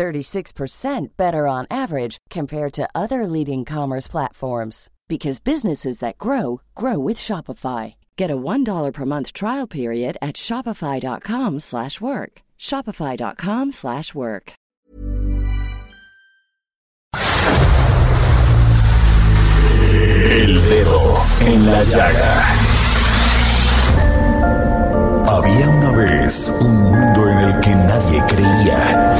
36% better on average compared to other leading commerce platforms because businesses that grow grow with Shopify. Get a $1 per month trial period at shopify.com/work. shopify.com/work. El dedo en la llaga. Había una vez un mundo en el que nadie creía.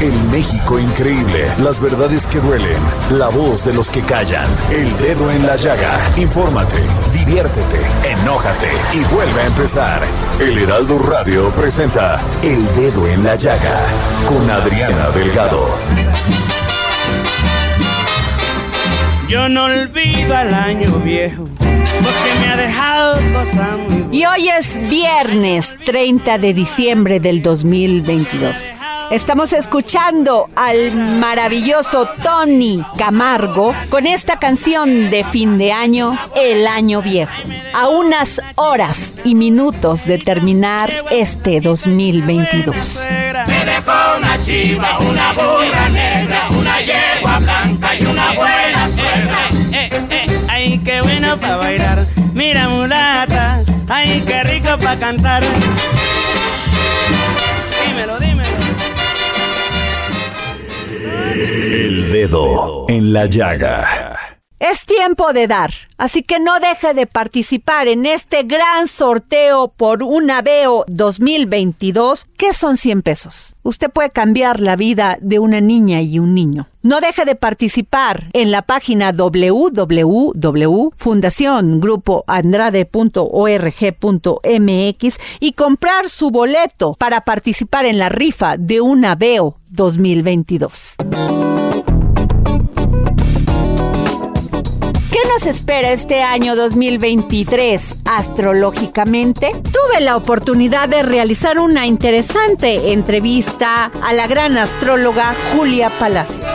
El México increíble, las verdades que duelen, la voz de los que callan, el dedo en la llaga. Infórmate, diviértete, enójate y vuelve a empezar. El Heraldo Radio presenta El Dedo en la Llaga con Adriana Delgado. Yo no olvido al año viejo porque me ha dejado cosas muy Y hoy es viernes 30 de diciembre del 2022. Estamos escuchando al maravilloso Tony Camargo con esta canción de fin de año, El Año Viejo. A unas horas y minutos de terminar este 2022. Me dejó una chiva, una burra negra, una yegua blanca y una buena suegra. Eh, eh, ay, qué bueno para bailar. Mira, mulata, ay, qué rico para cantar. El Dedo en la Llaga. Es tiempo de dar, así que no deje de participar en este gran sorteo por un Aveo 2022, que son 100 pesos. Usted puede cambiar la vida de una niña y un niño. No deje de participar en la página www.fundaciongrupoandrade.org.mx y comprar su boleto para participar en la rifa de un Aveo 2022. Nos espera este año 2023 astrológicamente? Tuve la oportunidad de realizar una interesante entrevista a la gran astróloga Julia Palacios.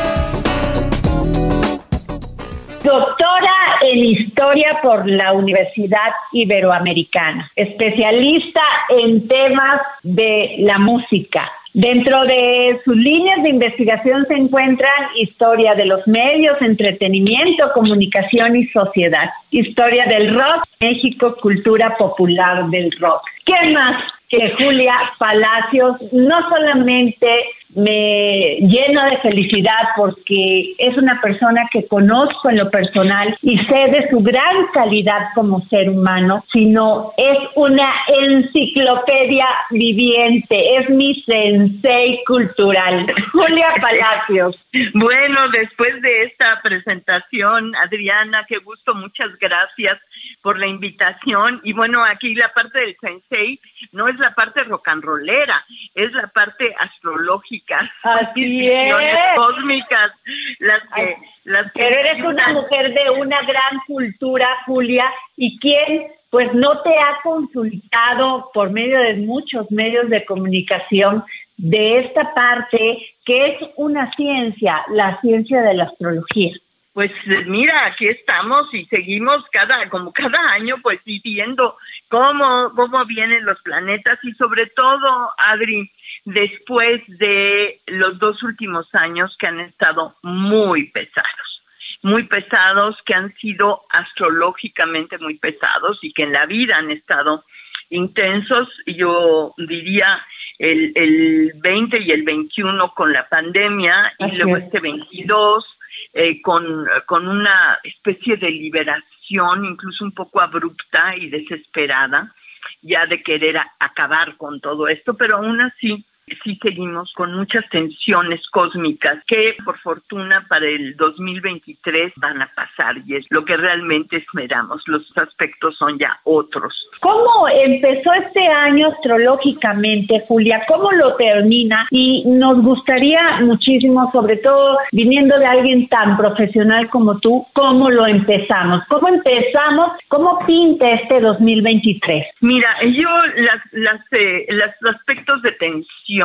Doctora en Historia por la Universidad Iberoamericana, especialista en temas de la música. Dentro de sus líneas de investigación se encuentran historia de los medios, entretenimiento, comunicación y sociedad, historia del rock, México, cultura popular del rock. ¿Qué más que Julia Palacios no solamente me llena de felicidad porque es una persona que conozco en lo personal y sé de su gran calidad como ser humano, sino es una enciclopedia viviente, es mi sensei cultural. Julia Palacios. Bueno, después de esta presentación, Adriana, qué gusto, muchas gracias por la invitación. Y bueno, aquí la parte del sensei no es la parte rock and rollera, es la parte astrológica, Así es. cósmicas, las que, las que Pero eres una mujer de una gran cultura, Julia, y quién pues no te ha consultado por medio de muchos medios de comunicación de esta parte que es una ciencia, la ciencia de la astrología. Pues mira, aquí estamos y seguimos cada, como cada año, pues sí, viendo cómo, cómo vienen los planetas y sobre todo, Adri, después de los dos últimos años que han estado muy pesados, muy pesados, que han sido astrológicamente muy pesados y que en la vida han estado intensos, yo diría el, el 20 y el 21 con la pandemia y luego es. este 22 eh, con, con una especie de liberación incluso un poco abrupta y desesperada ya de querer acabar con todo esto, pero aún así sí seguimos con muchas tensiones cósmicas que por fortuna para el 2023 van a pasar y es lo que realmente esperamos. Los aspectos son ya otros. ¿Cómo empezó este año astrológicamente, Julia? ¿Cómo lo termina? Y nos gustaría muchísimo, sobre todo viniendo de alguien tan profesional como tú, ¿cómo lo empezamos? ¿Cómo empezamos? ¿Cómo pinta este 2023? Mira, yo las, las, eh, los aspectos de tensión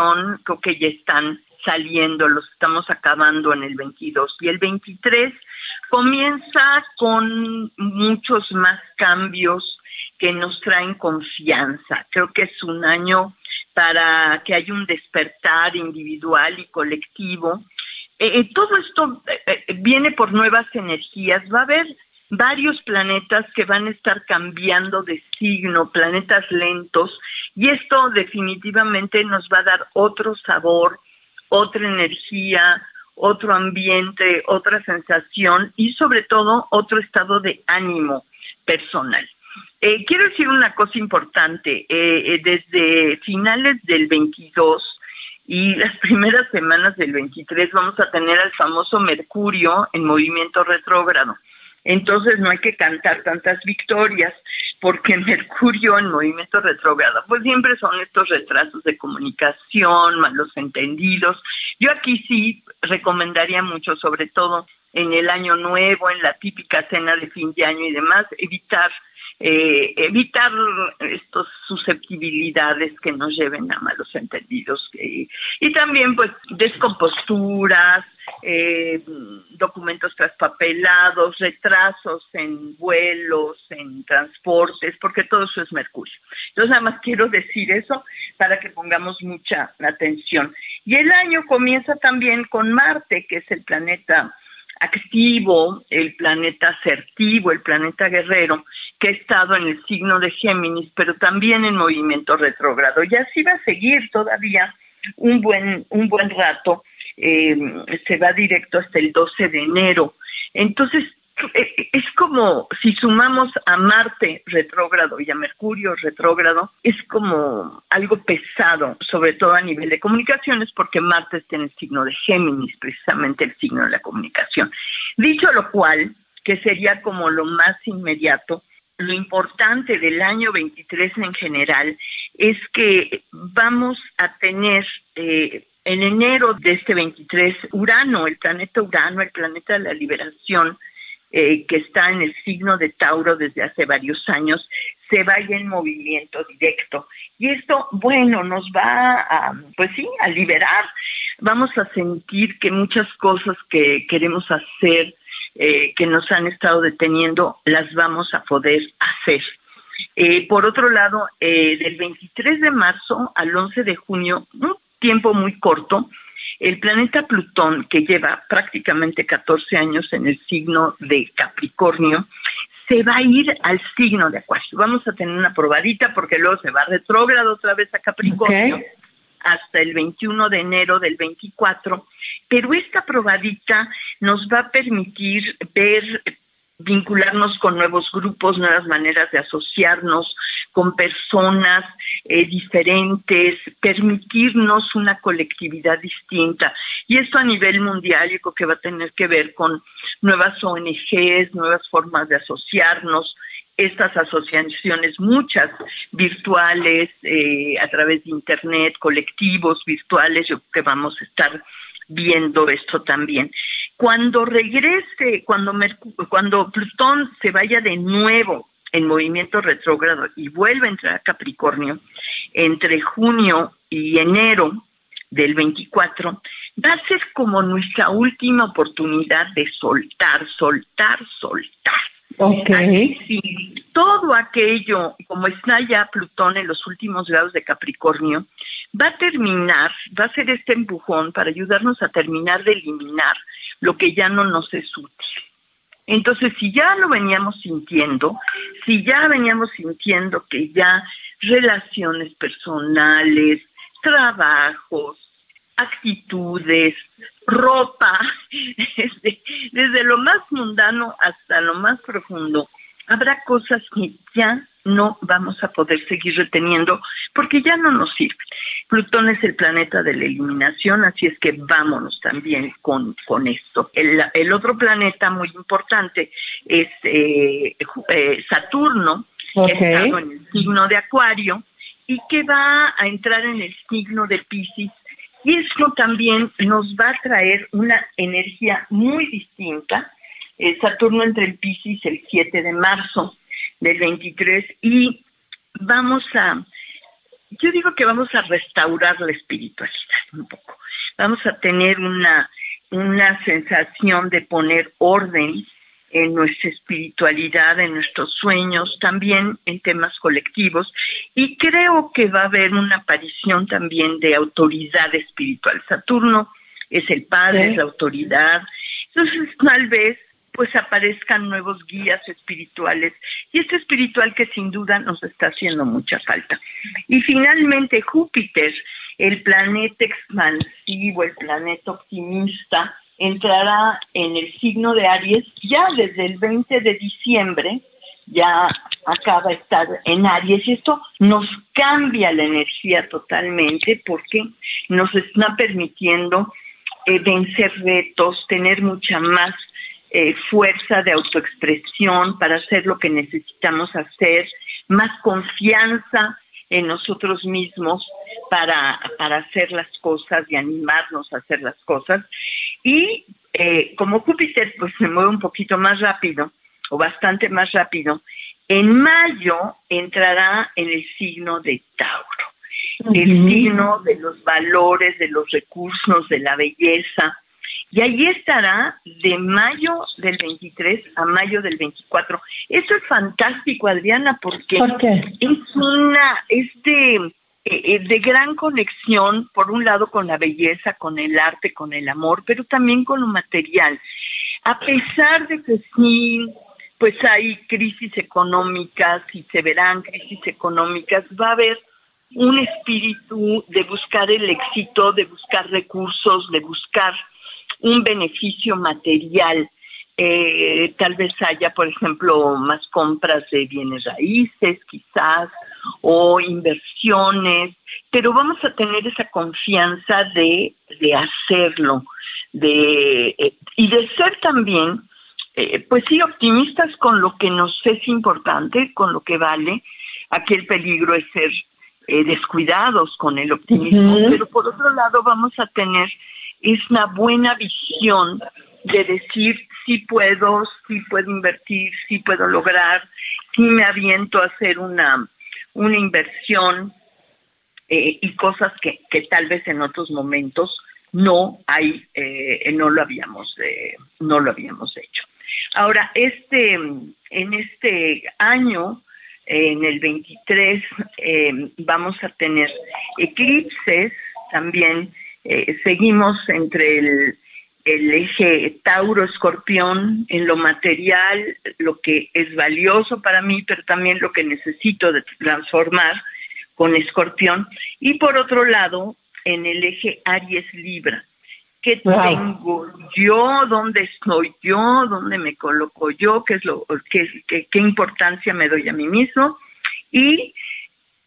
creo que ya están saliendo, los estamos acabando en el 22 y el 23 comienza con muchos más cambios que nos traen confianza. Creo que es un año para que haya un despertar individual y colectivo. Eh, eh, todo esto eh, viene por nuevas energías. Va a haber varios planetas que van a estar cambiando de signo, planetas lentos, y esto definitivamente nos va a dar otro sabor, otra energía, otro ambiente, otra sensación y sobre todo otro estado de ánimo personal. Eh, quiero decir una cosa importante, eh, eh, desde finales del 22 y las primeras semanas del 23 vamos a tener al famoso Mercurio en movimiento retrógrado. Entonces no hay que cantar tantas victorias, porque Mercurio en movimiento retrógrado, pues siempre son estos retrasos de comunicación, malos entendidos. Yo aquí sí recomendaría mucho, sobre todo en el año nuevo, en la típica cena de fin de año y demás, evitar eh, evitar estas susceptibilidades que nos lleven a malos entendidos y también pues descomposturas, eh, documentos traspapelados, retrasos en vuelos, en transportes, porque todo eso es mercurio. Entonces nada más quiero decir eso para que pongamos mucha atención. Y el año comienza también con Marte, que es el planeta activo, el planeta asertivo, el planeta guerrero, que ha estado en el signo de Géminis, pero también en movimiento retrógrado. Y así va a seguir todavía un buen, un buen rato, eh, se va directo hasta el 12 de enero. Entonces, eh, es como si sumamos a Marte retrógrado y a Mercurio retrógrado, es como algo pesado, sobre todo a nivel de comunicaciones, porque Marte está en el signo de Géminis, precisamente el signo de la comunicación. Dicho lo cual, que sería como lo más inmediato, lo importante del año 23 en general es que vamos a tener eh, en enero de este 23 Urano, el planeta Urano, el planeta de la liberación, eh, que está en el signo de Tauro desde hace varios años, se vaya en movimiento directo. Y esto, bueno, nos va a, pues sí, a liberar. Vamos a sentir que muchas cosas que queremos hacer, eh, que nos han estado deteniendo, las vamos a poder hacer. Eh, por otro lado, del 23 de marzo al 11 de junio, un tiempo muy corto, el planeta Plutón, que lleva prácticamente 14 años en el signo de Capricornio, se va a ir al signo de Acuario. Vamos a tener una probadita porque luego se va retrógrado otra vez a Capricornio hasta el 21 de enero del 24. Pero esta probadita nos va a permitir ver vincularnos con nuevos grupos, nuevas maneras de asociarnos con personas eh, diferentes, permitirnos una colectividad distinta. Y esto a nivel mundial yo creo que va a tener que ver con nuevas ONGs, nuevas formas de asociarnos, estas asociaciones, muchas virtuales, eh, a través de Internet, colectivos virtuales, yo creo que vamos a estar viendo esto también. Cuando regrese, cuando, cuando Plutón se vaya de nuevo en movimiento retrógrado y vuelva a entrar a Capricornio, entre junio y enero del 24, va a ser como nuestra última oportunidad de soltar, soltar, soltar. Ok. todo aquello, como está ya Plutón en los últimos grados de Capricornio, va a terminar, va a ser este empujón para ayudarnos a terminar de eliminar lo que ya no nos es útil. Entonces, si ya lo veníamos sintiendo, si ya veníamos sintiendo que ya relaciones personales, trabajos, actitudes, ropa, desde, desde lo más mundano hasta lo más profundo, habrá cosas que ya no vamos a poder seguir reteniendo porque ya no nos sirven. Plutón es el planeta de la eliminación, así es que vámonos también con, con esto. El, otro planeta muy importante es eh, eh, Saturno, que está en el signo de Acuario y que va a entrar en el signo de Pisces. Y esto también nos va a traer una energía muy distinta. Saturno entre el Pisces el 7 de marzo del 23 y vamos a, yo digo que vamos a restaurar la espiritualidad un poco. Vamos a tener una, una sensación de poner orden en nuestra espiritualidad, en nuestros sueños, también en temas colectivos. Y creo que va a haber una aparición también de autoridad espiritual. Saturno es el padre, es la autoridad. Entonces, tal vez pues aparezcan nuevos guías espirituales y este espiritual que sin duda nos está haciendo mucha falta. Y finalmente Júpiter, el planeta expansivo, el planeta optimista, entrará en el signo de Aries ya desde el 20 de diciembre, ya acaba de estar en Aries y esto nos cambia la energía totalmente porque nos está permitiendo eh, vencer retos, tener mucha más eh, fuerza de autoexpresión para hacer lo que necesitamos hacer, más confianza en nosotros mismos para, para hacer las cosas y animarnos a hacer las cosas. Y eh, como Júpiter pues se mueve un poquito más rápido o bastante más rápido, en mayo entrará en el signo de Tauro, el signo de los valores, de los recursos, de la belleza, y ahí estará de mayo del 23 a mayo del 24. Eso es fantástico, Adriana, porque es una, es de, eh, eh, de gran conexión, por un lado con la belleza, con el arte, con el amor, pero también con lo material. A pesar de que sí, pues hay crisis económicas y se verán crisis económicas, va a haber un espíritu de buscar el éxito, de buscar recursos, de buscar un beneficio material. Eh, tal vez haya, por ejemplo, más compras de bienes raíces, quizás, o inversiones, pero vamos a tener esa confianza de, de hacerlo, de, eh, y de ser también, eh, pues sí, optimistas con lo que nos es importante, con lo que vale. Aquí el peligro es ser descuidados con el optimismo, pero por otro lado vamos a tener es una buena visión de decir si puedo, si puedo invertir, si puedo lograr, si me aviento a hacer una, una inversión eh, y cosas que, que, tal vez en otros momentos no hay, eh, no lo habíamos, eh, no lo habíamos hecho. Ahora, este, en este año, en el 23, vamos a tener eclipses también seguimos entre el, eje Tauro-Escorpión en lo material, lo que es valioso para mí, pero también lo que necesito de transformar con Escorpión. Y por otro lado, en el eje Aries-Libra. ¿Qué tengo yo? ¿Dónde estoy yo? ¿Dónde me coloco yo? ¿Qué es lo qué, qué importancia me doy a mí mismo? Y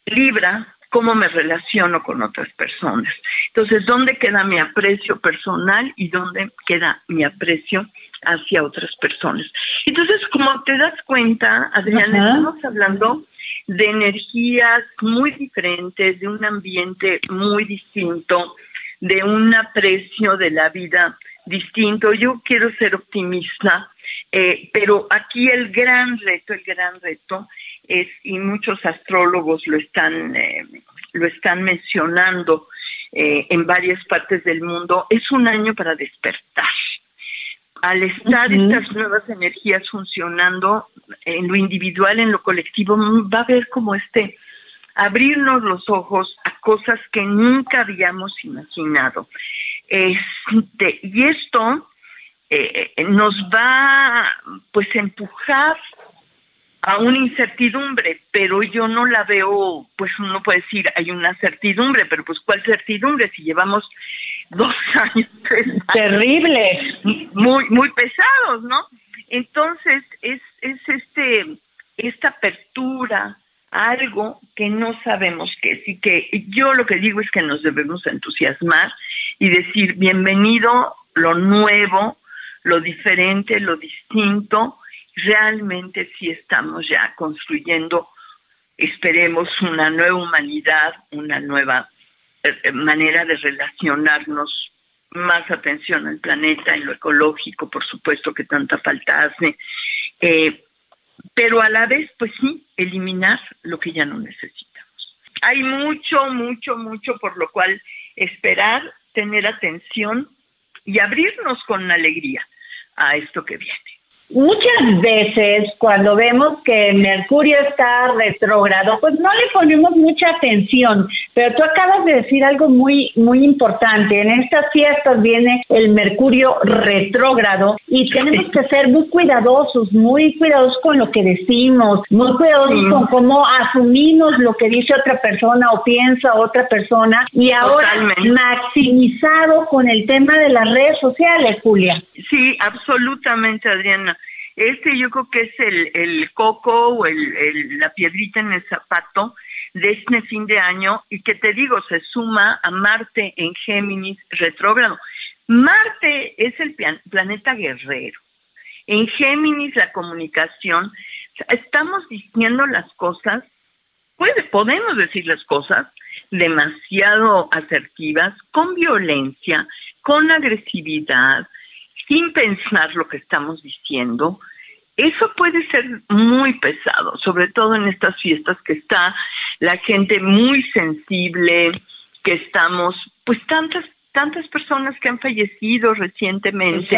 Libra, cómo me relaciono con otras personas. Entonces, ¿dónde queda mi aprecio personal y dónde queda mi aprecio hacia otras personas? Entonces, como te das cuenta, Adriana, estamos hablando de energías muy diferentes, de un ambiente muy distinto, de un aprecio de la vida distinto. Yo quiero ser optimista, eh, pero aquí el gran reto, el gran reto es, y muchos astrólogos lo están, eh, lo están mencionando eh, en varias partes del mundo, es un año para despertar. Al estar estas nuevas energías funcionando en lo individual, en lo colectivo, va a haber como este abrirnos los ojos a cosas que nunca habíamos imaginado. Este, y esto eh, nos va pues empujar a una incertidumbre, pero yo no la veo, pues uno puede decir, hay una certidumbre, pero pues ¿cuál certidumbre si llevamos dos años, Terrible. Muy, muy pesados, ¿no? Entonces, es, es este, esta apertura algo que no sabemos qué es y que yo lo que digo es que nos debemos entusiasmar y decir bienvenido lo nuevo, lo diferente, lo distinto, realmente sí estamos ya construyendo, esperemos, una nueva humanidad, una nueva eh, manera de relacionarnos, más atención al planeta, en lo ecológico, por supuesto que tanta falta hace, eh, pero a la vez, pues sí, eliminar lo que ya no necesitamos. Hay mucho, mucho, mucho por lo cual esperar, tener atención y abrirnos con alegría a esto que viene. Muchas veces cuando vemos que Mercurio está retrógrado, pues no le ponemos mucha atención, pero tú acabas de decir algo muy muy importante. En estas fiestas viene el Mercurio retrógrado y tenemos que ser muy cuidadosos, muy cuidadosos con lo que decimos, muy cuidadosos con cómo asumimos lo que dice otra persona o piensa otra persona y ahora maximizado con el tema de las redes sociales, Julia. Sí, absolutamente, Adriana. Este yo creo que es el, el coco o el, la piedrita en el zapato de este fin de año y que te digo, se suma a Marte en Géminis retrógrado. Marte es el planeta guerrero. En Géminis la comunicación, estamos diciendo las cosas, puede, podemos decir las cosas demasiado asertivas, con violencia, con agresividad, sin pensar lo que estamos diciendo, eso puede ser muy pesado, sobre todo en estas fiestas que está la gente muy sensible, que estamos, pues tantas tantas personas que han fallecido recientemente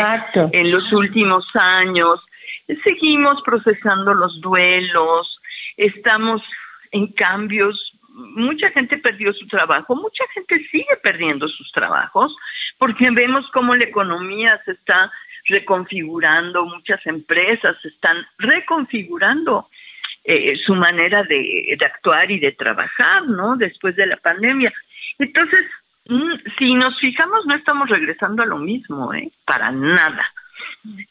en los últimos años. Seguimos procesando los duelos, estamos en cambios mucha gente perdió su trabajo, mucha gente sigue perdiendo sus trabajos, porque vemos cómo la economía se está reconfigurando, muchas empresas están reconfigurando eh, su manera de, actuar y de trabajar, ¿no? Después de la pandemia. Entonces, mm, si nos fijamos, no estamos regresando a lo mismo, ¿eh? Para nada.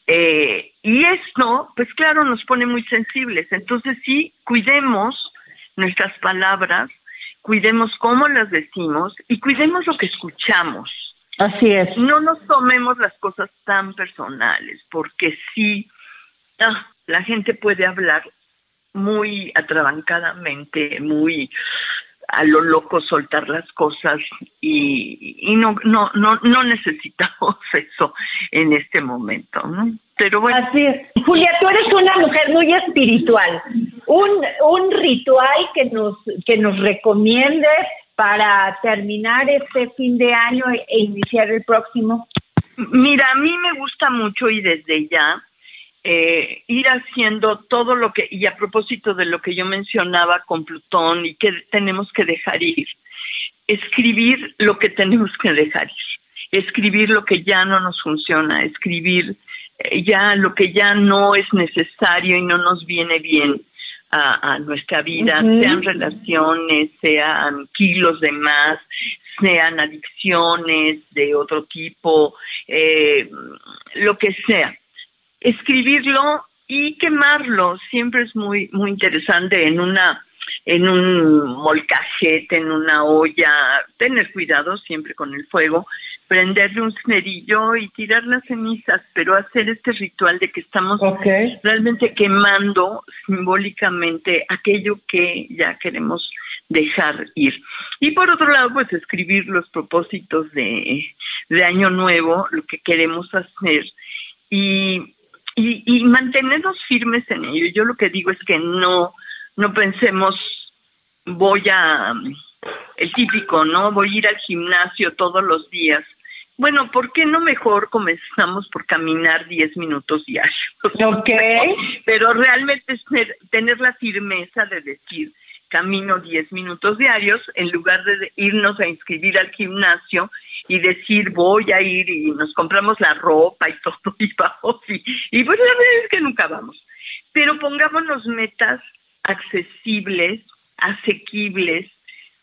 Eh, y esto, pues claro, nos pone muy sensibles. Entonces, sí, cuidemos nuestras palabras, cuidemos cómo las decimos y cuidemos lo que escuchamos. Así es. No nos tomemos las cosas tan personales, porque sí, ah, la gente puede hablar muy atrabancadamente, muy a lo loco soltar las cosas y, y no, no, no, no necesitamos eso en este momento, ¿no? Pero bueno. Así es. Julia, tú eres una mujer muy espiritual. Un, un ritual que nos, que nos recomiendes para terminar este fin de año e iniciar el próximo. Mira, a mí me gusta mucho y desde ya eh, ir haciendo todo lo que, y a propósito de lo que yo mencionaba con Plutón y que tenemos que dejar ir, escribir lo que tenemos que dejar ir, escribir lo que ya no nos funciona, escribir eh, ya lo que ya no es necesario y no nos viene bien a, nuestra vida, sean relaciones, sean kilos de más, sean adicciones de otro tipo, eh, lo que sea. Escribirlo y quemarlo. Siempre es muy muy interesante en una en un molcajete, en una olla, tener cuidado siempre con el fuego, prenderle un cerillo y tirar las cenizas, pero hacer este ritual de que estamos realmente quemando simbólicamente aquello que ya queremos dejar ir. Y por otro lado, pues escribir los propósitos de, de año nuevo, lo que queremos hacer. Y, y, y mantenernos firmes en ello. Yo lo que digo es que no, no pensemos voy a el típico, ¿no? Voy a ir al gimnasio todos los días bueno, ¿por qué no mejor comenzamos por caminar 10 minutos diarios? Ok. Pero realmente es tener la firmeza de decir, camino 10 minutos diarios, en lugar de irnos a inscribir al gimnasio y decir, voy a ir y nos compramos la ropa y todo y vamos. Y, y pues la verdad es que nunca vamos. Pero pongámonos metas accesibles, asequibles,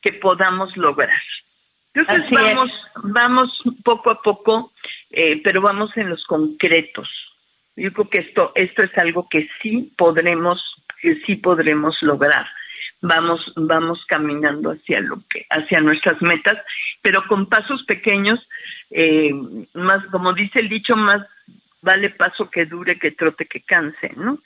que podamos lograr. Entonces vamos, vamos poco a poco, eh, pero vamos en los concretos. Yo creo que esto, esto es algo que sí podremos, que sí podremos lograr. Vamos, vamos caminando hacia lo que, hacia nuestras metas, pero con pasos pequeños, eh, más, como dice el dicho, más vale paso que dure que trote que canse, ¿no?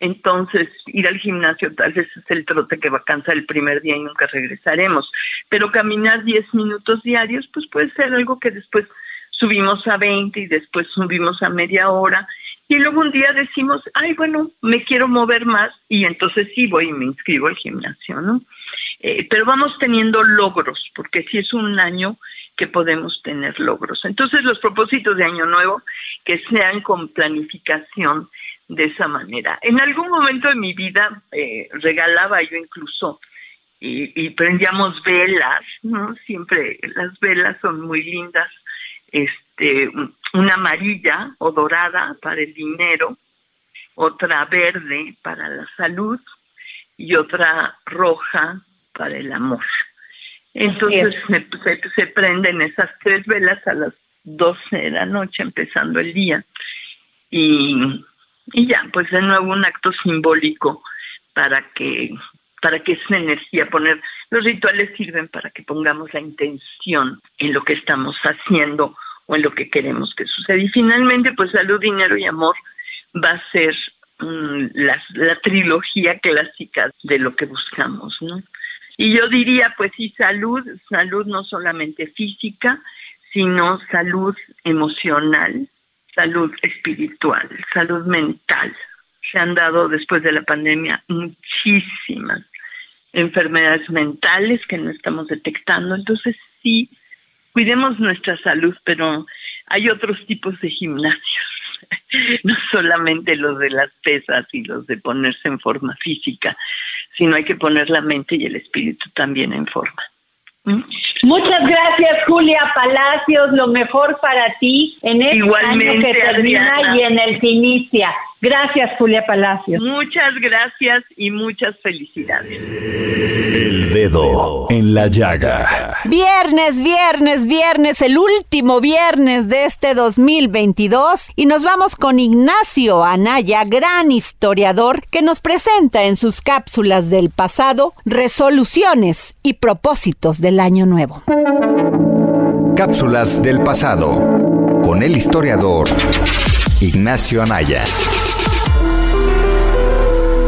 Entonces, ir al gimnasio tal vez es el trote que va a cansar el primer día y nunca regresaremos. Pero caminar 10 minutos diarios, pues puede ser algo que después subimos a 20 y después subimos a media hora. Y luego un día decimos, ay, bueno, me quiero mover más y entonces sí voy y me inscribo al gimnasio, ¿no? Eh, pero vamos teniendo logros, porque si es un año que podemos tener logros. Entonces los propósitos de Año Nuevo, que sean con planificación, de esa manera. En algún momento de mi vida eh, regalaba yo incluso y, prendíamos velas, ¿no? Siempre las velas son muy lindas. Este, una amarilla o dorada para el dinero, otra verde para la salud y otra roja para el amor. Entonces se, se, prenden esas tres velas a las 12 de la noche, empezando el día. Y y ya, pues de nuevo un acto simbólico para que para que esa energía poner los rituales sirven para que pongamos la intención en lo que estamos haciendo o en lo que queremos que suceda y finalmente pues salud dinero y amor va a ser mm, la, la trilogía clásica de lo que buscamos no y yo diría pues sí salud salud no solamente física sino salud emocional salud espiritual, salud mental. Se han dado después de la pandemia muchísimas enfermedades mentales que no estamos detectando. Entonces sí, cuidemos nuestra salud, pero hay otros tipos de gimnasios, no solamente los de las pesas y los de ponerse en forma física, sino hay que poner la mente y el espíritu también en forma. Muchas gracias, Julia Palacios. Lo mejor para ti en este año que termina y en el que inicia. Gracias, Julia Palacios. Muchas gracias y muchas felicidades. El dedo en la llaga. Viernes, viernes, viernes, el último viernes de este 2022 y nos vamos con Ignacio Anaya, gran historiador, que nos presenta en sus cápsulas del pasado resoluciones y propósitos del año nuevo. Cápsulas del pasado con el historiador Ignacio Anaya.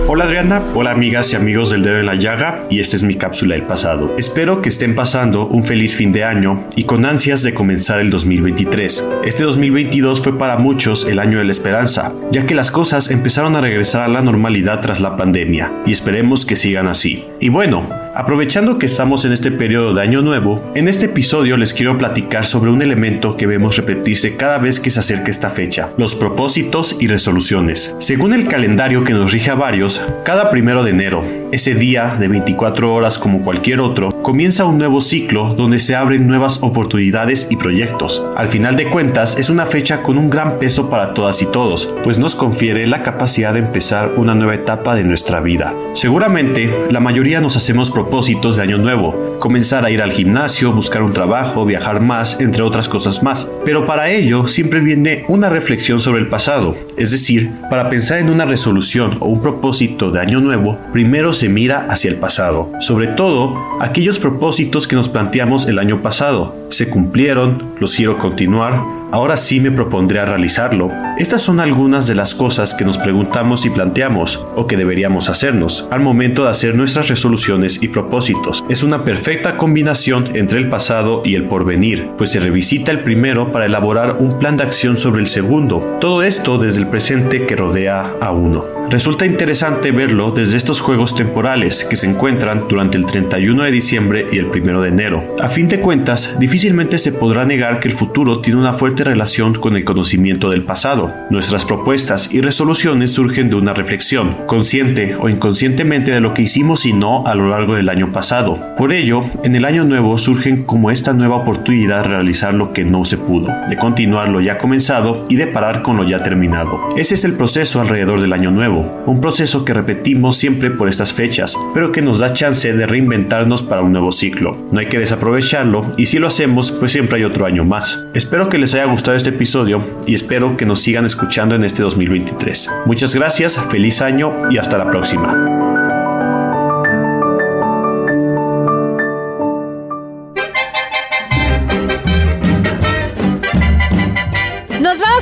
Hola Adriana, hola amigas y amigos del dedo en la llaga y esta es mi cápsula del pasado. Espero que estén pasando un feliz fin de año y con ansias de comenzar el 2023. Este 2022 fue para muchos el año de la esperanza, ya que las cosas empezaron a regresar a la normalidad tras la pandemia y esperemos que sigan así. Y bueno, Aprovechando que estamos en este periodo de Año Nuevo, en este episodio les quiero platicar sobre un elemento que vemos repetirse cada vez que se acerca esta fecha, los propósitos y resoluciones. Según el calendario que nos rige a varios, cada primero de enero, ese día de 24 horas como cualquier otro, comienza un nuevo ciclo donde se abren nuevas oportunidades y proyectos. Al final de cuentas, es una fecha con un gran peso para todas y todos, pues nos confiere la capacidad de empezar una nueva etapa de nuestra vida. Seguramente, la mayoría nos hacemos propósitos de año nuevo, comenzar a ir al gimnasio, buscar un trabajo, viajar más, entre otras cosas más. Pero para ello siempre viene una reflexión sobre el pasado, es decir, para pensar en una resolución o un propósito de año nuevo, primero se mira hacia el pasado, sobre todo aquellos propósitos que nos planteamos el año pasado. ¿Se cumplieron? ¿Los quiero continuar? ahora sí me propondré a realizarlo. Estas son algunas de las cosas que nos preguntamos y planteamos o que deberíamos hacernos al momento de hacer nuestras resoluciones y propósitos. Es una perfecta combinación entre el pasado y el porvenir, pues se revisita el primero para elaborar un plan de acción sobre el segundo. Todo esto desde el presente que rodea a uno. Resulta interesante verlo desde estos juegos temporales que se encuentran durante el 31 de diciembre y el 1 de enero. A fin de cuentas, difícilmente se podrá negar que el futuro tiene una fuerte relación con el conocimiento del pasado. Nuestras propuestas y resoluciones surgen de una reflexión, consciente o inconscientemente de lo que hicimos y no a lo largo del año pasado. Por ello, en el año nuevo surgen como esta nueva oportunidad de realizar lo que no se pudo, de continuar lo ya comenzado y de parar con lo ya terminado. Ese es el proceso alrededor del año nuevo, un proceso que repetimos siempre por estas fechas, pero que nos da chance de reinventarnos para un nuevo ciclo. No hay que desaprovecharlo y si lo hacemos, pues siempre hay otro año más. Espero que les haya gustado este episodio y espero que nos sigan escuchando en este 2023. Muchas gracias, feliz año y hasta la próxima.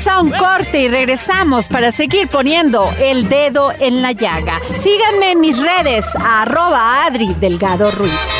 Vamos a un corte y regresamos para seguir poniendo el dedo en la llaga. Síganme en mis redes, arroba Adri Delgado Ruiz.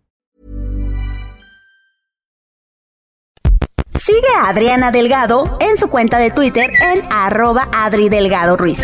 Sigue a Adriana Delgado en su cuenta de Twitter en arroba Adri Delgado Ruiz.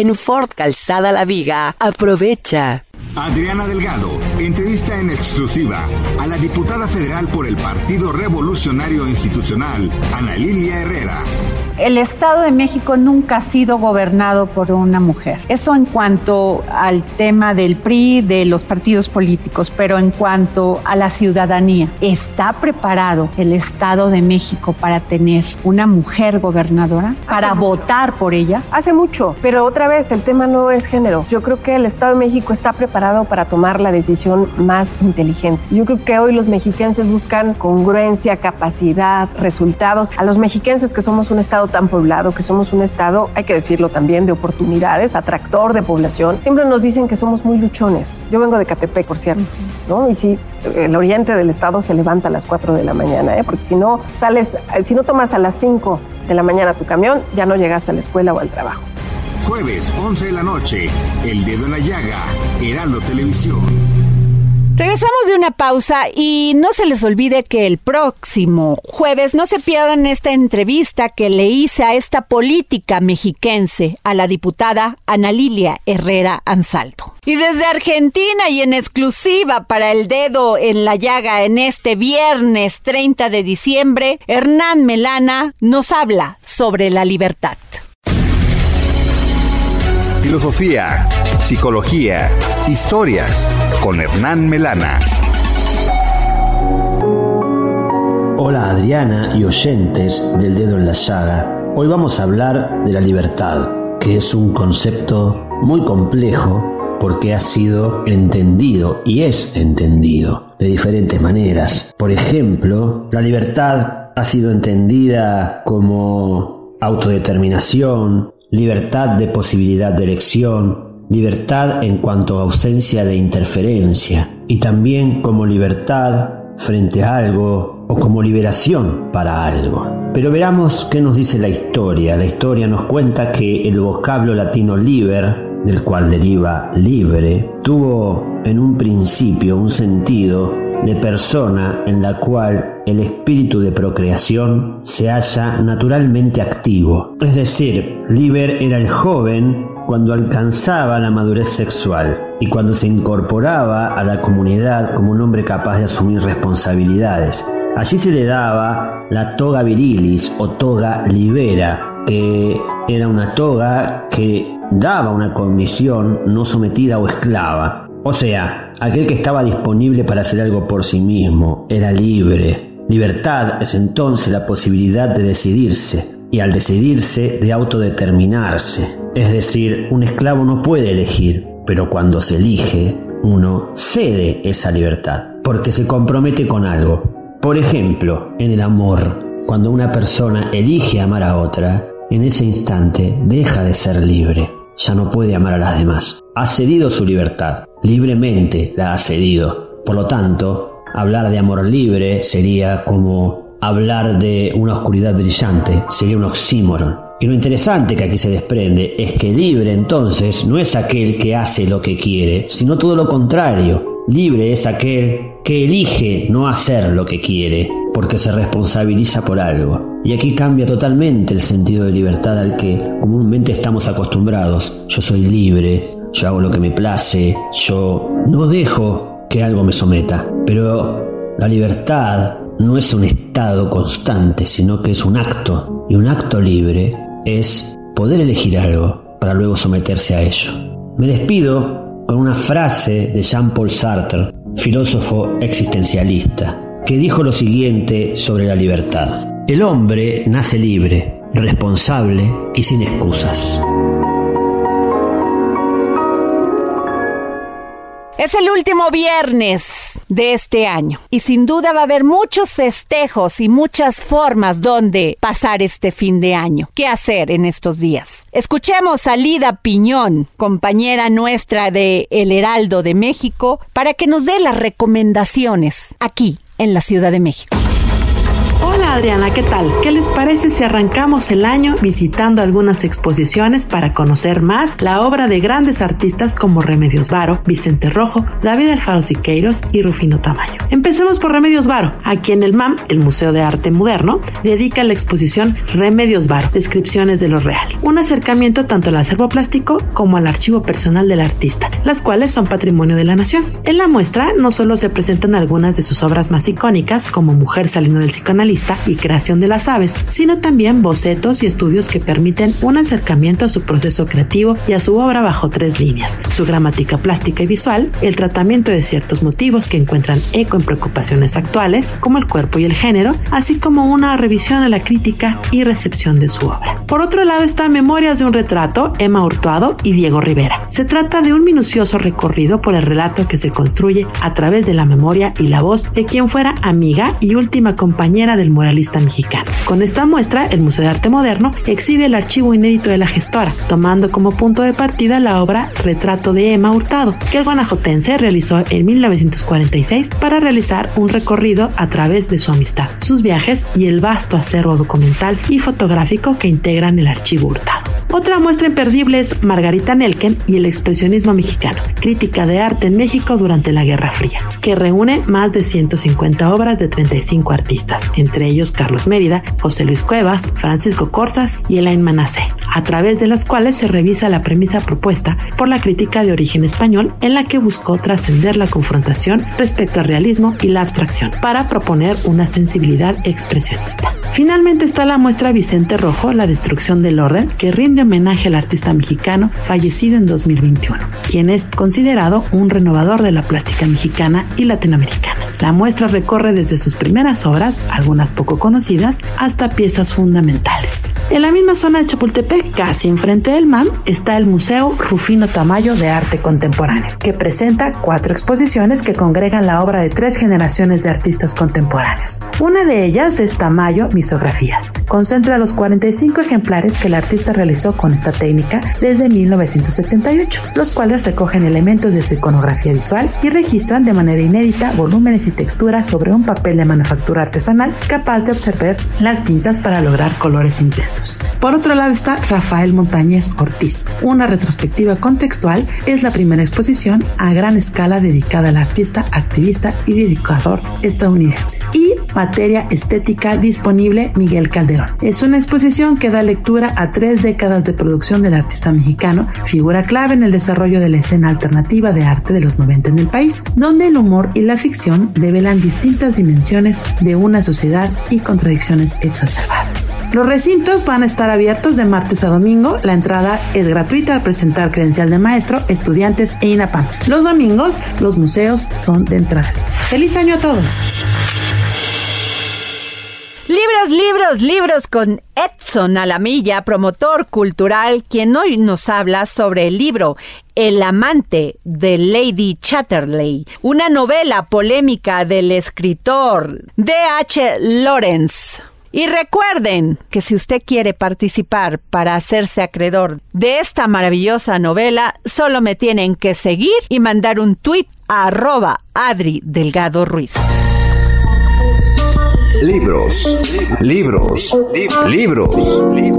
Ford Calzada La Viga. Aprovecha. Adriana Delgado, entrevista en exclusiva a la diputada federal por el Partido Revolucionario Institucional, Ana Lilia Herrera el Estado de México nunca ha sido gobernado por una mujer. Eso en cuanto al tema del PRI, de los partidos políticos, pero en cuanto a la ciudadanía, ¿está preparado el Estado de México para tener una mujer gobernadora? ¿Para votar por ella? Hace mucho, pero otra vez el tema no es género. Yo creo que el Estado de México está preparado para tomar la decisión más inteligente. Yo creo que hoy los mexiquenses buscan congruencia, capacidad, resultados. A los mexiquenses que somos un Estado tan poblado, que somos un estado, hay que decirlo también, de oportunidades, atractor de población. Siempre nos dicen que somos muy luchones. Yo vengo de Catepec, por cierto, ¿no? Y sí, el oriente del estado se levanta a las 4 de la mañana, ¿eh? porque si no sales, si no tomas a las 5 de la mañana tu camión, ya no llegaste a la escuela o al trabajo. Jueves, 11 de la noche, El Dedo en la Llaga, Heraldo Televisión. Regresamos de una pausa y no se les olvide que el próximo jueves no se pierdan esta entrevista que le hice a esta política mexiquense, a la diputada Ana Lilia Herrera Ansalto. Y desde Argentina y en exclusiva para el dedo en la llaga en este viernes 30 de diciembre, Hernán Melana nos habla sobre la libertad. Filosofía, psicología, historias con Hernán Melana. Hola Adriana y oyentes del dedo en la llaga. Hoy vamos a hablar de la libertad, que es un concepto muy complejo porque ha sido entendido y es entendido de diferentes maneras. Por ejemplo, la libertad ha sido entendida como autodeterminación, libertad de posibilidad de elección, libertad en cuanto a ausencia de interferencia y también como libertad frente a algo o como liberación para algo. Pero veamos qué nos dice la historia. La historia nos cuenta que el vocablo latino liber, del cual deriva libre, tuvo en un principio un sentido de persona en la cual el espíritu de procreación se halla naturalmente activo. Es decir, Liber era el joven cuando alcanzaba la madurez sexual y cuando se incorporaba a la comunidad como un hombre capaz de asumir responsabilidades. Allí se le daba la toga virilis o toga libera, que era una toga que daba una condición no sometida o esclava. O sea, aquel que estaba disponible para hacer algo por sí mismo, era libre, Libertad es entonces la posibilidad de decidirse y al decidirse de autodeterminarse. Es decir, un esclavo no puede elegir, pero cuando se elige, uno cede esa libertad porque se compromete con algo. Por ejemplo, en el amor, cuando una persona elige amar a otra, en ese instante deja de ser libre, ya no puede amar a las demás. Ha cedido su libertad, libremente la ha cedido. Por lo tanto, hablar de amor libre sería como hablar de una oscuridad brillante, sería un oxímoron. Y lo interesante que aquí se desprende es que libre entonces no es aquel que hace lo que quiere, sino todo lo contrario. Libre es aquel que elige no hacer lo que quiere, porque se responsabiliza por algo. Y aquí cambia totalmente el sentido de libertad al que comúnmente estamos acostumbrados. Yo soy libre, yo hago lo que me place, yo no dejo que algo me someta. Pero la libertad no es un estado constante, sino que es un acto. Y un acto libre es poder elegir algo para luego someterse a ello. Me despido con una frase de Jean-Paul Sartre, filósofo existencialista, que dijo lo siguiente sobre la libertad. El hombre nace libre, responsable y sin excusas. Es el último viernes de este año y sin duda va a haber muchos festejos y muchas formas donde pasar este fin de año. ¿Qué hacer en estos días? Escuchemos a Lida Piñón, compañera nuestra de El Heraldo de México, para que nos dé las recomendaciones aquí en la Ciudad de México. Hola Adriana, ¿qué tal? ¿Qué les parece si arrancamos el año visitando algunas exposiciones para conocer más la obra de grandes artistas como Remedios Varo, Vicente Rojo, David Alfaro Siqueiros y Rufino Tamayo? Empecemos por Remedios Varo, a quien el MAM, el Museo de Arte Moderno, dedica la exposición Remedios Varo, Descripciones de lo Real, un acercamiento tanto al acervo plástico como al archivo personal del artista, las cuales son patrimonio de la nación. En la muestra no solo se presentan algunas de sus obras más icónicas, como Mujer saliendo del psicoanálisis, y creación de las aves, sino también bocetos y estudios que permiten un acercamiento a su proceso creativo y a su obra bajo tres líneas, su gramática plástica y visual, el tratamiento de ciertos motivos que encuentran eco en preocupaciones actuales, como el cuerpo y el género, así como una revisión de la crítica y recepción de su obra. Por otro lado está Memorias de un retrato, Emma Hurtuado y Diego Rivera. Se trata de un minucioso recorrido por el relato que se construye a través de la memoria y la voz de quien fuera amiga y última compañera del muralista mexicano. Con esta muestra, el Museo de Arte Moderno exhibe el archivo inédito de la gestora, tomando como punto de partida la obra Retrato de Emma Hurtado, que el guanajotense realizó en 1946 para realizar un recorrido a través de su amistad, sus viajes y el vasto acervo documental y fotográfico que integran el archivo Hurtado. Otra muestra imperdible es Margarita Nelken y el expresionismo mexicano, crítica de arte en México durante la Guerra Fría, que reúne más de 150 obras de 35 artistas, entre ellos Carlos Mérida, José Luis Cuevas, Francisco Corsas y Elaine Manacé, a través de las cuales se revisa la premisa propuesta por la crítica de origen español en la que buscó trascender la confrontación respecto al realismo y la abstracción para proponer una sensibilidad expresionista. Finalmente está la muestra Vicente Rojo, La destrucción del orden, que rinde homenaje al artista mexicano fallecido en 2021, quien es considerado un renovador de la plástica mexicana y latinoamericana. La muestra recorre desde sus primeras obras, algunas poco conocidas, hasta piezas fundamentales. En la misma zona de Chapultepec, casi enfrente del MAM, está el Museo Rufino Tamayo de Arte Contemporáneo, que presenta cuatro exposiciones que congregan la obra de tres generaciones de artistas contemporáneos. Una de ellas es Tamayo Misografías. Concentra los 45 ejemplares que el artista realizó con esta técnica desde 1978, los cuales recogen elementos de su iconografía visual y registran de manera inédita volúmenes y texturas sobre un papel de manufactura artesanal capaz de observar las tintas para lograr colores intensos. Por otro lado está Rafael Montañez Ortiz. Una retrospectiva contextual es la primera exposición a gran escala dedicada al artista, activista y dedicador estadounidense. Y materia estética disponible Miguel Calderón. Es una exposición que da lectura a tres décadas de producción del artista mexicano, figura clave en el desarrollo de la escena alternativa de arte de los 90 en el país, donde el humor y la ficción develan distintas dimensiones de una sociedad y contradicciones exacerbadas. Los recintos van a estar abiertos de martes a domingo. La entrada es gratuita al presentar credencial de maestro, estudiantes e INAPAM. Los domingos, los museos son de entrada. ¡Feliz año a todos! Libros, libros, libros con Edson Alamilla, promotor cultural, quien hoy nos habla sobre el libro El amante de Lady Chatterley, una novela polémica del escritor D.H. Lawrence. Y recuerden que si usted quiere participar para hacerse acreedor de esta maravillosa novela, solo me tienen que seguir y mandar un tuit a arroba Adri Delgado Ruiz. Libros, libros, libros,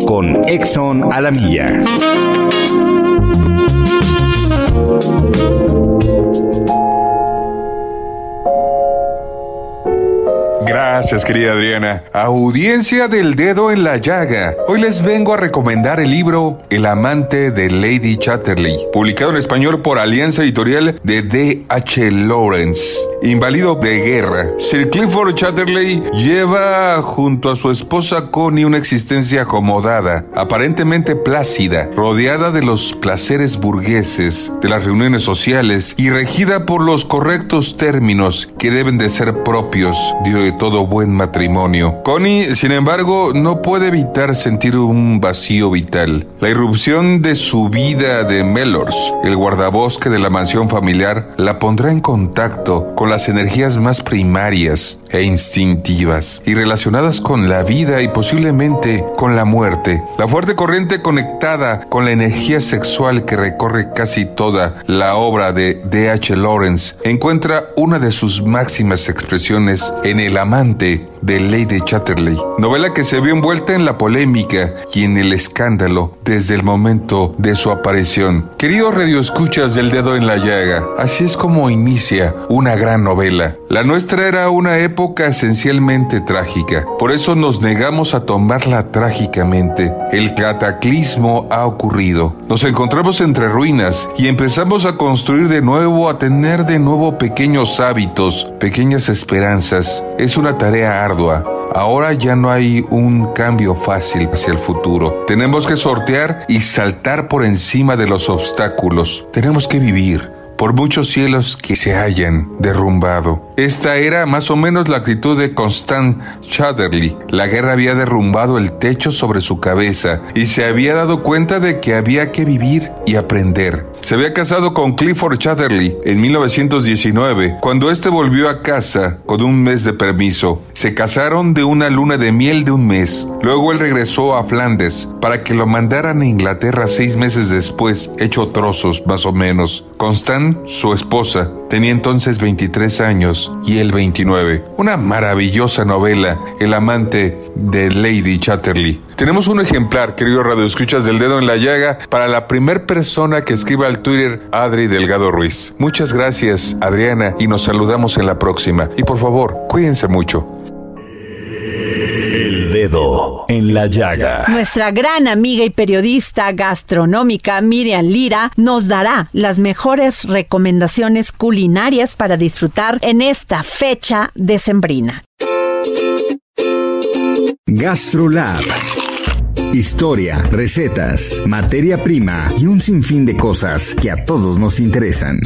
con Exxon Alamilla. Gracias, querida Adriana. Audiencia del dedo en la llaga. Hoy les vengo a recomendar el libro El amante de Lady Chatterley, publicado en español por Alianza Editorial de D.H. Lawrence. Inválido de guerra. Sir Clifford Chatterley lleva junto a su esposa Connie una existencia acomodada, aparentemente plácida, rodeada de los placeres burgueses, de las reuniones sociales y regida por los correctos términos que deben de ser propios todo buen matrimonio. Connie, sin embargo, no puede evitar sentir un vacío vital. La irrupción de su vida de Mellors, el guardabosque de la mansión familiar, la pondrá en contacto con las energías más primarias e instintivas y relacionadas con la vida y posiblemente con la muerte. La fuerte corriente conectada con la energía sexual que recorre casi toda la obra de D.H. Lawrence encuentra una de sus máximas expresiones en El amante de Lady Chatterley, novela que se vio envuelta en la polémica y en el escándalo desde el momento de su aparición. Queridos radioescuchas del dedo en la llaga, así es como inicia una gran novela. La nuestra era una época esencialmente trágica, por eso nos negamos a tomarla trágicamente. El cataclismo ha ocurrido. Nos encontramos entre ruinas y empezamos a construir de nuevo, a tener de nuevo pequeños hábitos, pequeñas esperanzas. Es una tarea ardua. Ahora ya no hay un cambio fácil hacia el futuro. Tenemos que sortear y saltar por encima de los obstáculos. Tenemos que vivir por muchos cielos que se hayan derrumbado. Esta era más o menos la actitud de Constant Chatterley. La guerra había derrumbado el techo sobre su cabeza y se había dado cuenta de que había que vivir y aprender. Se había casado con Clifford Chatterley en 1919, cuando éste volvió a casa con un mes de permiso. Se casaron de una luna de miel de un mes. Luego él regresó a Flandes para que lo mandaran a Inglaterra seis meses después, hecho trozos más o menos. Constant, su esposa, tenía entonces 23 años y él 29. Una maravillosa novela, El amante de Lady Chatterley. Tenemos un ejemplar, querido Radio Escuchas del Dedo en la Llaga, para la primer persona que escriba al Twitter, Adri Delgado Ruiz. Muchas gracias, Adriana, y nos saludamos en la próxima. Y por favor, cuídense mucho. Dedo en la llaga. Nuestra gran amiga y periodista gastronómica Miriam Lira nos dará las mejores recomendaciones culinarias para disfrutar en esta fecha decembrina. GastroLab. Historia, recetas, materia prima y un sinfín de cosas que a todos nos interesan.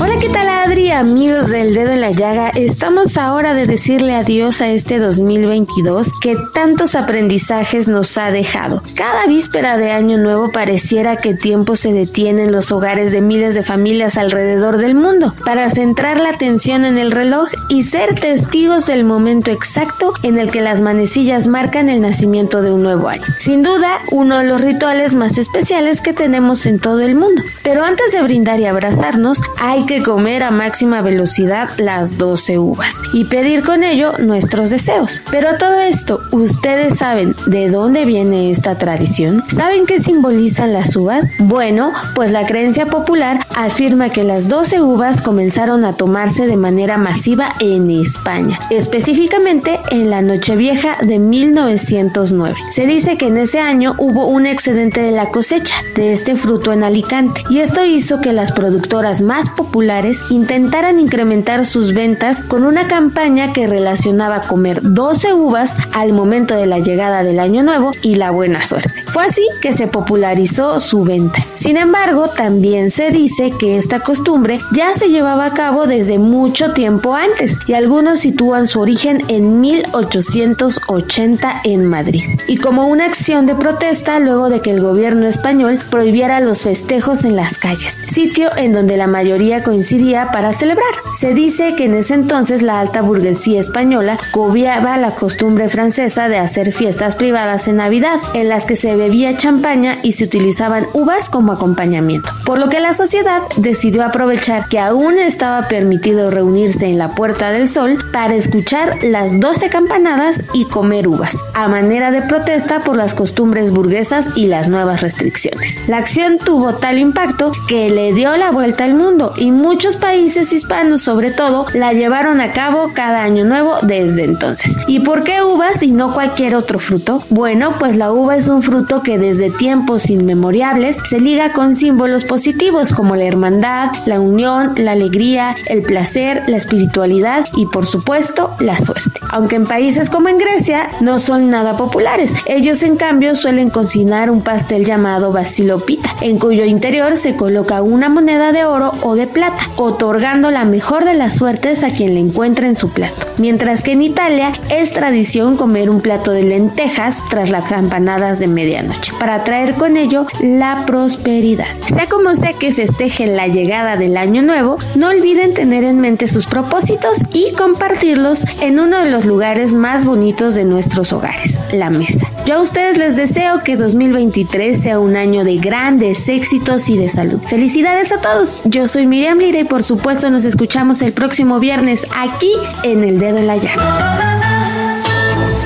Hola, ¿qué tal Adri? Amigos del dedo en la llaga, estamos ahora de decirle adiós a este 2022 que tantos aprendizajes nos ha dejado. Cada víspera de año nuevo pareciera que tiempo se detiene en los hogares de miles de familias alrededor del mundo para centrar la atención en el reloj y ser testigos del momento exacto en el que las manecillas marcan el nacimiento de un nuevo año. Sin duda, uno de los rituales más especiales que tenemos en todo el mundo. Pero antes de brindar y abrazarnos, hay que comer a máxima velocidad las 12 uvas y pedir con ello nuestros deseos. Pero todo esto, ¿ustedes saben de dónde viene esta tradición? ¿Saben qué simbolizan las uvas? Bueno, pues la creencia popular afirma que las 12 uvas comenzaron a tomarse de manera masiva en España, específicamente en la Nochevieja de 1909. Se dice que en ese año hubo un excedente de la cosecha de este fruto en Alicante y esto hizo que las productoras más populares intentaran incrementar sus ventas con una campaña que relacionaba comer 12 uvas al momento de la llegada del año nuevo y la buena suerte. Fue así que se popularizó su venta. Sin embargo, también se dice que esta costumbre ya se llevaba a cabo desde mucho tiempo antes y algunos sitúan su origen en 1880 en Madrid. Y como una acción de protesta luego de que el gobierno español prohibiera los festejos en las calles, sitio en donde la mayoría coincidía para celebrar. Se dice que en ese entonces la alta burguesía española cobiaba la costumbre francesa de hacer fiestas privadas en Navidad, en las que se bebía champaña y se utilizaban uvas como acompañamiento. Por lo que la sociedad decidió aprovechar que aún estaba permitido reunirse en la Puerta del Sol para escuchar las 12 campanadas y comer uvas, a manera de protesta por las costumbres burguesas y las nuevas restricciones. La acción tuvo tal impacto que le dio la vuelta al mundo y muchos países hispanos sobre todo la llevaron a cabo cada año nuevo desde entonces. ¿Y por qué uvas y no cualquier otro fruto? Bueno, pues la uva es un fruto que desde tiempos inmemoriales se liga con símbolos positivos como la hermandad, la unión, la alegría, el placer, la espiritualidad y por supuesto la suerte. Aunque en países como en Grecia no son nada populares, ellos en cambio suelen cocinar un pastel llamado basilopita, en cuyo interior se coloca una moneda de oro o de plata, otorgando la mejor de las suertes a quien le encuentre en su plato. Mientras que en Italia es tradición comer un plato de lentejas tras las campanadas de medianoche, para traer con ello la prosperidad. Sea como sea que festejen la llegada del año nuevo, no olviden tener en mente sus propósitos y compartirlos en uno de los lugares más bonitos de nuestros hogares, la mesa. Ustedes les deseo que 2023 sea un año de grandes éxitos y de salud. Felicidades a todos. Yo soy Miriam Lira y por supuesto nos escuchamos el próximo viernes aquí en El Dedo en la Llaga.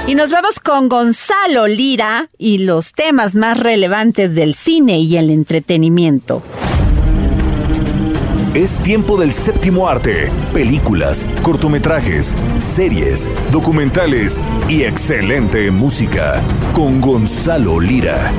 Y nos vamos con Gonzalo Lira y los temas más relevantes del cine y el entretenimiento. Es tiempo del séptimo arte, películas, cortometrajes, series, documentales y excelente música con Gonzalo Lira.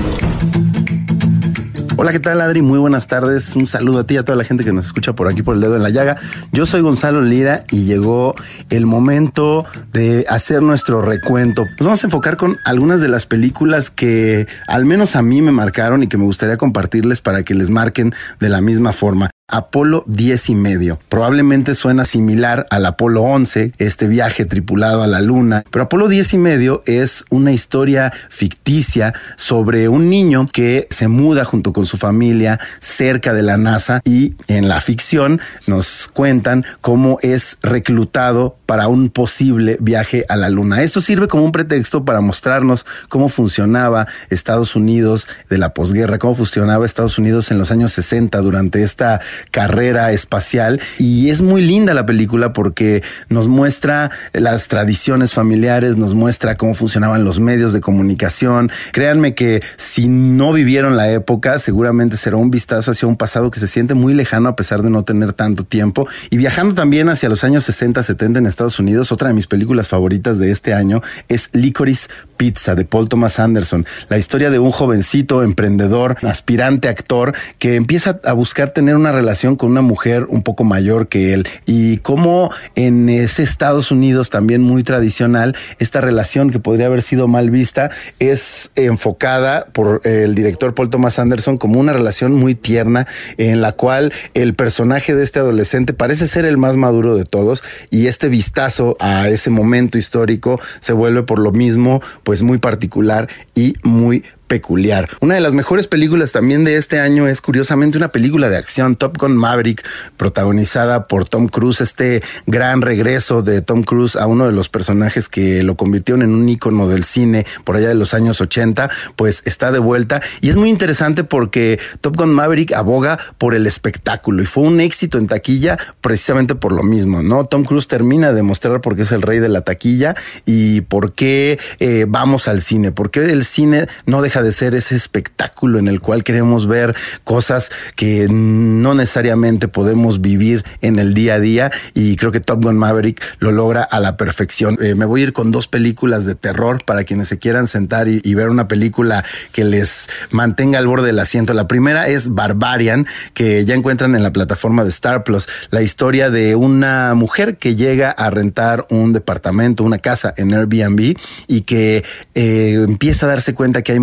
Hola, ¿qué tal Adri? Muy buenas tardes. Un saludo a ti y a toda la gente que nos escucha por aquí por el dedo en la llaga. Yo soy Gonzalo Lira y llegó el momento de hacer nuestro recuento. Nos vamos a enfocar con algunas de las películas que al menos a mí me marcaron y que me gustaría compartirles para que les marquen de la misma forma. Apolo 10 y medio. Probablemente suena similar al Apolo 11, este viaje tripulado a la luna, pero Apolo 10 y medio es una historia ficticia sobre un niño que se muda junto con su familia cerca de la NASA y en la ficción nos cuentan cómo es reclutado para un posible viaje a la luna. Esto sirve como un pretexto para mostrarnos cómo funcionaba Estados Unidos de la posguerra, cómo funcionaba Estados Unidos en los años 60 durante esta carrera espacial y es muy linda la película porque nos muestra las tradiciones familiares, nos muestra cómo funcionaban los medios de comunicación. Créanme que si no vivieron la época, seguramente será un vistazo hacia un pasado que se siente muy lejano a pesar de no tener tanto tiempo. Y viajando también hacia los años 60, 70 en Estados Unidos, otra de mis películas favoritas de este año es Licorice Pizza de Paul Thomas Anderson, la historia de un jovencito emprendedor, aspirante actor que empieza a buscar tener una relación con una mujer un poco mayor que él. Y cómo en ese Estados Unidos también muy tradicional esta relación que podría haber sido mal vista es enfocada por el director Paul Thomas Anderson como una relación muy tierna en la cual el personaje de este adolescente parece ser el más maduro de todos y este vistazo a ese momento histórico se vuelve por lo mismo pues muy particular y muy peculiar. Una de las mejores películas también de este año es curiosamente una película de acción, Top Gun Maverick, protagonizada por Tom Cruise, este gran regreso de Tom Cruise a uno de los personajes que lo convirtieron en un ícono del cine por allá de los años 80, pues está de vuelta y es muy interesante porque Top Gun Maverick aboga por el espectáculo y fue un éxito en taquilla precisamente por lo mismo, ¿no? Tom Cruise termina de mostrar por qué es el rey de la taquilla y por qué eh, vamos al cine, por qué el cine no deja de ser ese espectáculo en el cual queremos ver cosas que no necesariamente podemos vivir en el día a día y creo que Top Gun Maverick lo logra a la perfección. Eh, me voy a ir con dos películas de terror para quienes se quieran sentar y, ver una película que les mantenga al borde del asiento. La primera es Barbarian, que ya encuentran en la plataforma de Star Plus, la historia de una mujer que llega a rentar un departamento, una casa en Airbnb y que eh, empieza a darse cuenta que hay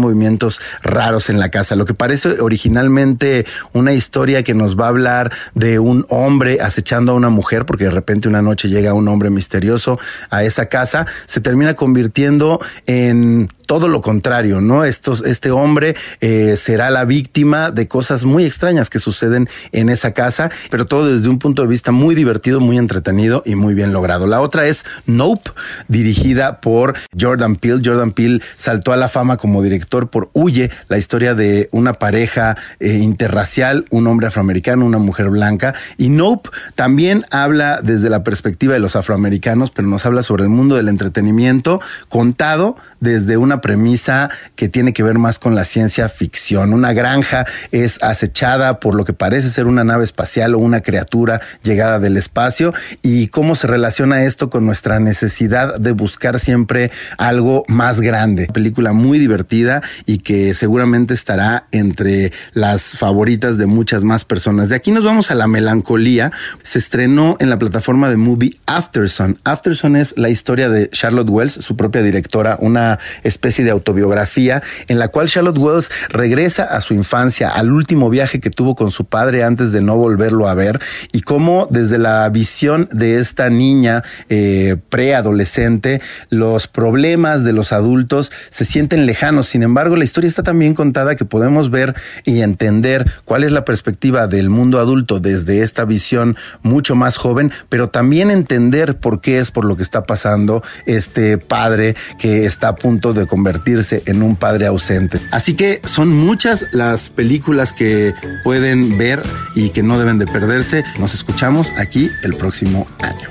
raros en la casa. Lo que parece originalmente una historia que nos va a hablar de un hombre acechando a una mujer, porque de repente una noche llega un hombre misterioso a esa casa, se termina convirtiendo en todo lo contrario, ¿no? Estos, este hombre eh, será la víctima de cosas muy extrañas que suceden en esa casa, pero todo desde un punto de vista muy divertido, muy entretenido y muy bien logrado. La otra es Nope, dirigida por Jordan Peele. Jordan Peele saltó a la fama como director por Huye, la historia de una pareja eh, interracial, un hombre afroamericano, una mujer blanca. Y Nope también habla desde la perspectiva de los afroamericanos, pero nos habla sobre el mundo del entretenimiento contado desde una premisa que tiene que ver más con la ciencia ficción. Una granja es acechada por lo que parece ser una nave espacial o una criatura llegada del espacio y cómo se relaciona esto con nuestra necesidad de buscar siempre algo más grande. Película muy divertida y que seguramente estará entre las favoritas de muchas más personas. De aquí nos vamos a la melancolía. Se estrenó en la plataforma de movie Afterson. Afterson es la historia de Charlotte Wells, su propia directora, una especie de autobiografía en la cual Charlotte Wells regresa a su infancia, al último viaje que tuvo con su padre antes de no volverlo a ver y cómo desde la visión de esta niña eh, preadolescente los problemas de los adultos se sienten lejanos. Sin embargo, la historia está tan bien contada que podemos ver y entender cuál es la perspectiva del mundo adulto desde esta visión mucho más joven, pero también entender por qué es por lo que está pasando este padre que está a punto de convertirse en un padre ausente. Así que son muchas las películas que pueden ver y que no deben de perderse. Nos escuchamos aquí el próximo año.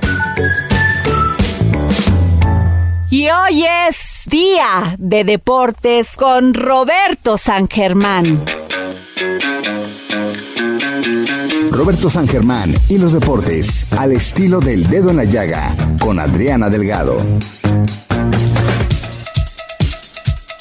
Y hoy es día de deportes con Roberto San Germán. Roberto San Germán y los deportes al estilo del dedo en la llaga con Adriana Delgado.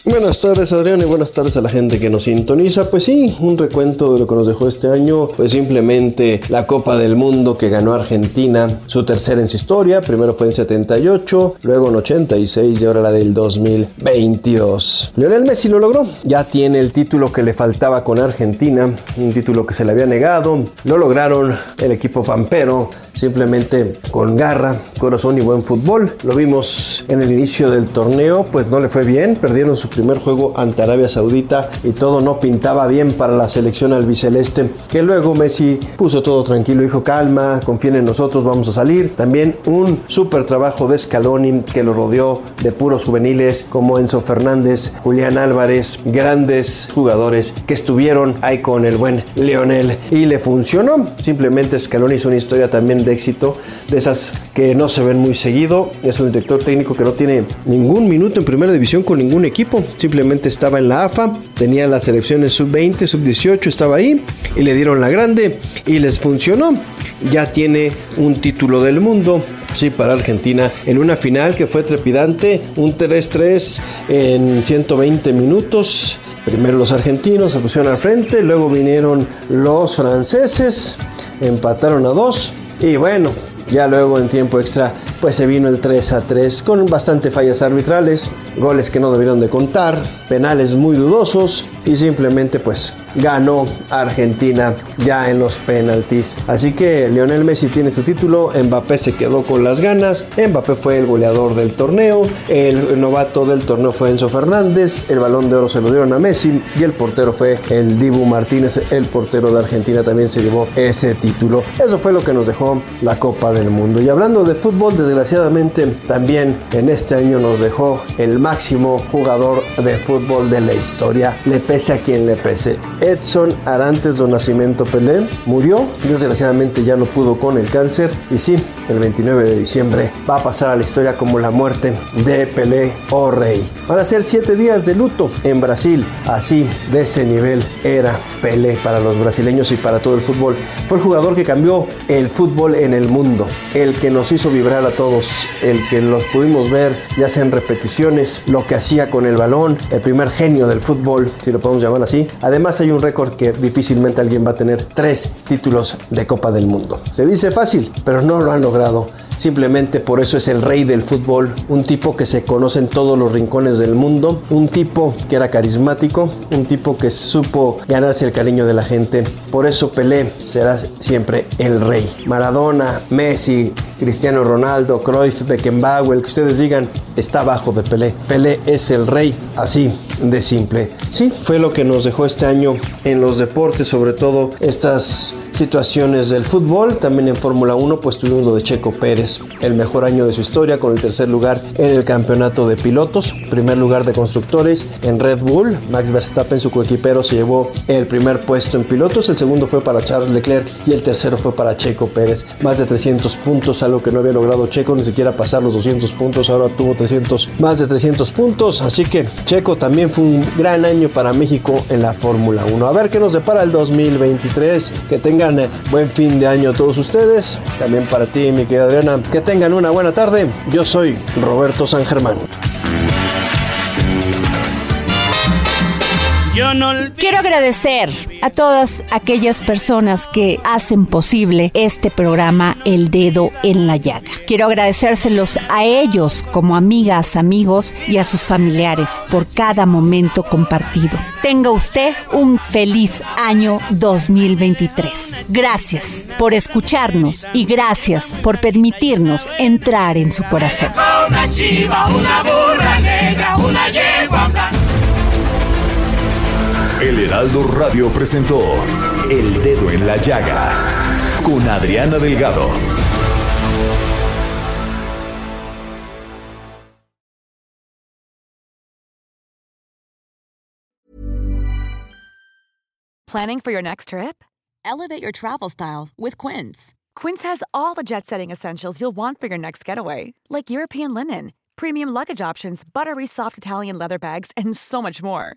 Buenas tardes Adrián y buenas tardes a la gente que nos sintoniza. Pues sí, un recuento de lo que nos dejó este año, pues simplemente la Copa del Mundo que ganó Argentina, su tercera en su historia, primero fue en 78, luego en 86 y ahora la del 2022. Lionel Messi lo logró, ya tiene el título que le faltaba con Argentina, un título que se le había negado, lo lograron el equipo pampero, simplemente con garra, corazón y buen fútbol. Lo vimos en el inicio del torneo, pues no le fue bien, perdieron su primer juego ante Arabia Saudita y todo no pintaba bien para la selección albiceleste, que luego Messi puso todo tranquilo, dijo calma, confíen en nosotros, vamos a salir. También un súper trabajo de Scaloni que lo rodeó de puros juveniles como Enzo Fernández, Julián Álvarez, grandes jugadores que estuvieron ahí con el buen Leonel y le funcionó. Simplemente Scaloni es una historia también de éxito, de esas que no se ven muy seguido. Es un director técnico que no tiene ningún minuto en primera división con ningún equipo simplemente estaba en la AFA, tenía las selecciones sub-20, sub-18, estaba ahí y le dieron la grande y les funcionó. Ya tiene un título del mundo, sí, para Argentina en una final que fue trepidante, un 3-3 en 120 minutos. Primero los argentinos se pusieron al frente, luego vinieron los franceses, empataron a dos y bueno, ya luego en tiempo extra pues se vino el 3 a 3 con bastante fallas arbitrales, goles que no debieron de contar, penales muy dudosos y simplemente pues ganó Argentina ya en los penaltis. Así que Lionel Messi tiene su título, Mbappé se quedó con las ganas, Mbappé fue el goleador del torneo, el novato del torneo fue Enzo Fernández, el balón de oro se lo dieron a Messi y el portero fue el Dibu Martínez, el portero de Argentina también se llevó ese título. Eso fue lo que nos dejó la Copa del Mundo. Y hablando de fútbol, desgraciadamente también en este año nos dejó el máximo jugador de fútbol de la historia, le pese a quien le pese. Edson Arantes do Nascimento Pelé murió, desgraciadamente ya no pudo con el cáncer y sí, el 29 de diciembre va a pasar a la historia como la muerte de Pelé o Rey. Van a ser siete días de luto en Brasil, así de ese nivel era Pelé para los brasileños y para todo el fútbol. Fue el jugador que cambió el fútbol en el mundo, el que nos hizo vibrar a todos, el que los pudimos ver ya sea en repeticiones, lo que hacía con el balón, el primer genio del fútbol, si lo podemos llamar así. Además hay un récord que difícilmente alguien va a tener tres títulos de Copa del Mundo. Se dice fácil, pero no lo han logrado. Simplemente por eso es el rey del fútbol, un tipo que se conoce en todos los rincones del mundo, un tipo que era carismático, un tipo que supo ganarse el cariño de la gente. Por eso Pelé será siempre el rey. Maradona, Messi, Cristiano Ronaldo, Cruyff, Beckenbauer, el que ustedes digan, está abajo de Pelé. Pelé es el rey, así de simple. Sí, fue lo que nos dejó este año en los deportes, sobre todo estas situaciones del fútbol. También en Fórmula 1 pues tuvimos lo de Checo Pérez, el mejor año de su historia con el tercer lugar en el campeonato de pilotos, primer lugar de constructores en Red Bull. Max Verstappen, su coequipero, se llevó el primer puesto en pilotos, el segundo fue para Charles Leclerc y el tercero fue para Checo Pérez. Más de 300 puntos, algo que no había logrado Checo, ni siquiera pasar los 200 puntos, ahora tuvo 300, más de 300 puntos, así que Checo también fue un gran año para México en la Fórmula 1. A ver qué nos depara el 2023, que tengan buen fin de año todos ustedes, también para ti mi querida Adriana, que tengan una buena tarde, yo soy Roberto San Germán. Quiero agradecer a todas aquellas personas que hacen posible este programa El Dedo en la Llaga. Quiero agradecérselos a ellos como amigas, amigos y a sus familiares por cada momento compartido. Tenga usted un feliz año 2023. Gracias por escucharnos y gracias por permitirnos entrar en su corazón. Una chiva, una burra negra, una yegua blanca. El Heraldo Radio presentó El Dedo en la Llaga con Adriana Delgado. Planning for your next trip? Elevate your travel style with Quince. Quince has all the jet setting essentials you'll want for your next getaway, like European linen, premium luggage options, buttery soft Italian leather bags, and so much more.